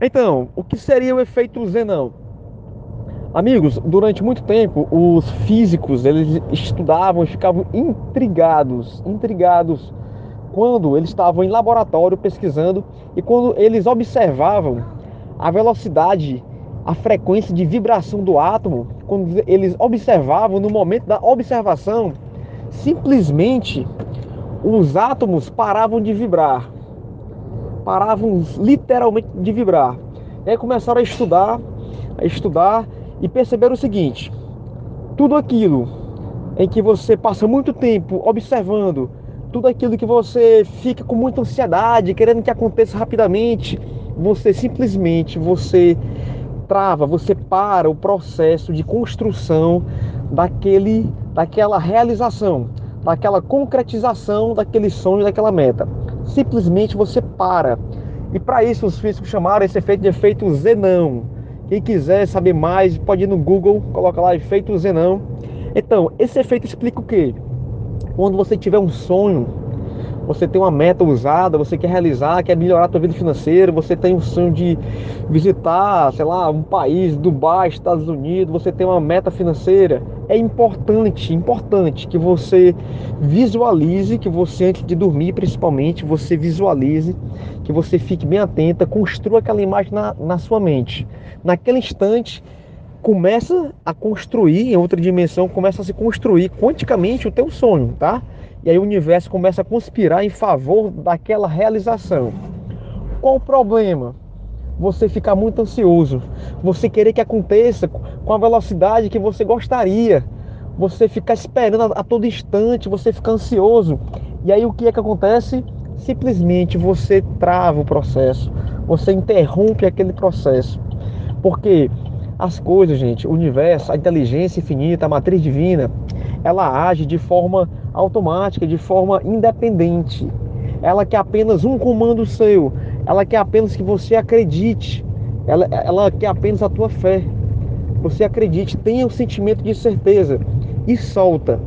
Então, o que seria o efeito Zenão? Amigos, durante muito tempo os físicos eles estudavam ficavam intrigados, intrigados quando eles estavam em laboratório pesquisando e quando eles observavam a velocidade, a frequência de vibração do átomo, quando eles observavam no momento da observação, simplesmente os átomos paravam de vibrar paravam literalmente de vibrar. E aí começaram a estudar, a estudar e perceberam o seguinte: tudo aquilo em que você passa muito tempo observando, tudo aquilo que você fica com muita ansiedade, querendo que aconteça rapidamente, você simplesmente você trava, você para o processo de construção daquele daquela realização, daquela concretização daquele sonho, daquela meta simplesmente você para. E para isso os físicos chamaram esse efeito de efeito Zenão. Quem quiser saber mais, pode ir no Google, coloca lá efeito Zenão. Então, esse efeito explica o quê? Quando você tiver um sonho, você tem uma meta usada, você quer realizar, quer melhorar a sua vida financeira, você tem um sonho de visitar, sei lá, um país, Dubai, Estados Unidos, você tem uma meta financeira, é importante, importante que você visualize, que você antes de dormir, principalmente, você visualize, que você fique bem atenta, construa aquela imagem na, na sua mente. Naquele instante, começa a construir em outra dimensão, começa a se construir quanticamente o teu sonho, tá? E aí o universo começa a conspirar em favor daquela realização. Qual o problema? Você ficar muito ansioso, você querer que aconteça com a velocidade que você gostaria, você ficar esperando a, todo instante, você fica ansioso. E aí o que é que acontece? Simplesmente você trava o processo, você interrompe aquele processo. Porque as coisas, gente, o universo, a inteligência infinita, a matriz divina, ela age de forma automática, de forma independente. Ela quer apenas um comando seu, ela quer apenas que você acredite, ela, ela quer apenas a tua fé. Você acredite, tenha o um sentimento de certeza e solta.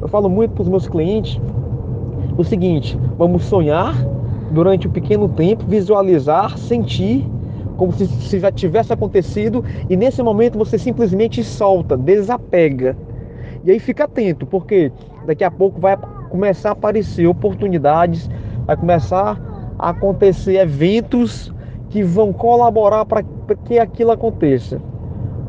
Eu falo muito para os meus clientes o seguinte: vamos sonhar durante um pequeno tempo, visualizar, sentir como se, se já tivesse acontecido e nesse momento você simplesmente solta, desapega. E aí fica atento, porque daqui a pouco vai começar a aparecer oportunidades, vai começar a acontecer eventos que vão colaborar para que aquilo aconteça.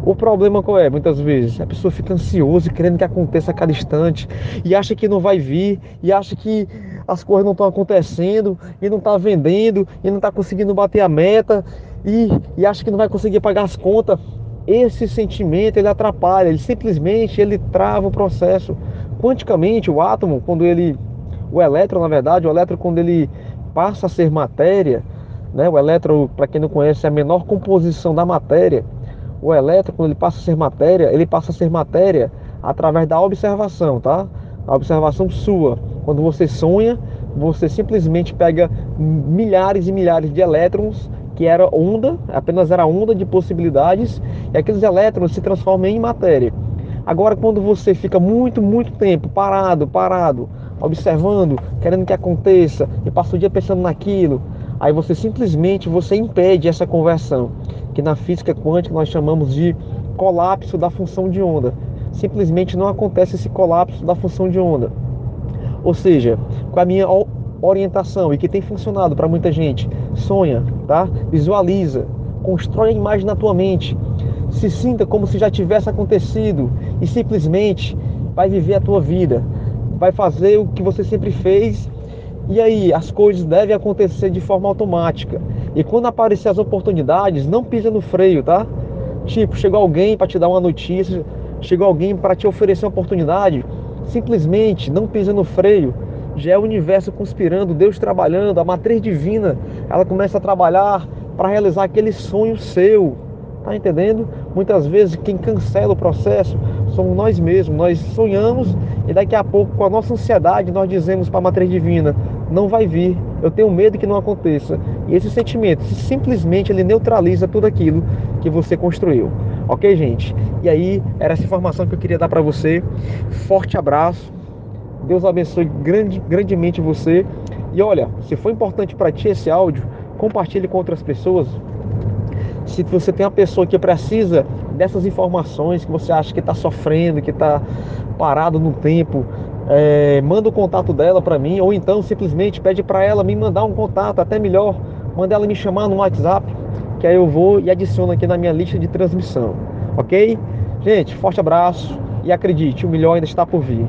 O problema qual é? Muitas vezes a pessoa fica ansiosa querendo que aconteça a cada instante e acha que não vai vir e acha que as coisas não estão acontecendo e não está vendendo e não está conseguindo bater a meta e, e acha que não vai conseguir pagar as contas. Esse sentimento ele atrapalha, ele simplesmente ele trava o processo. Quanticamente, o átomo, quando ele, o elétron, na verdade, o elétron quando ele passa a ser matéria, né? O elétron, para quem não conhece, é a menor composição da matéria. O elétron, quando ele passa a ser matéria, ele passa a ser matéria através da observação, tá? A observação sua. Quando você sonha, você simplesmente pega milhares e milhares de elétrons que era onda, apenas era onda de possibilidades, e aqueles elétrons se transformam em matéria. Agora, quando você fica muito, muito tempo parado, parado, observando, querendo que aconteça, e passa o dia pensando naquilo, aí você simplesmente você impede essa conversão, que na física quântica nós chamamos de colapso da função de onda. Simplesmente não acontece esse colapso da função de onda. Ou seja, com a minha orientação e que tem funcionado para muita gente. Sonha, tá? Visualiza, constrói a imagem na tua mente. Se sinta como se já tivesse acontecido e simplesmente vai viver a tua vida. Vai fazer o que você sempre fez e aí as coisas devem acontecer de forma automática. E quando aparecer as oportunidades, não pisa no freio, tá? Tipo, chegou alguém para te dar uma notícia, chegou alguém para te oferecer uma oportunidade, simplesmente não pisa no freio já é o universo conspirando, Deus trabalhando, a matriz divina, ela começa a trabalhar para realizar aquele sonho seu. Tá entendendo? Muitas vezes quem cancela o processo somos nós mesmos. Nós sonhamos e daqui a pouco, com a nossa ansiedade, nós dizemos para a matriz divina: não vai vir. Eu tenho medo que não aconteça. E esse sentimento, simplesmente ele neutraliza tudo aquilo que você construiu. Ok, gente? E aí, era essa informação que eu queria dar para você. Forte abraço Deus abençoe grande, grandemente você. E olha, se foi importante para ti esse áudio, compartilhe com outras pessoas. Se você tem uma pessoa que precisa dessas informações, que você acha que está sofrendo, que está parado no tempo, é, manda o contato dela para mim, ou então simplesmente pede para ela me mandar um contato, até melhor, manda ela me chamar no WhatsApp, que aí eu vou e adiciono aqui na minha lista de transmissão, ok? Gente, forte abraço e acredite, o melhor ainda está por vir.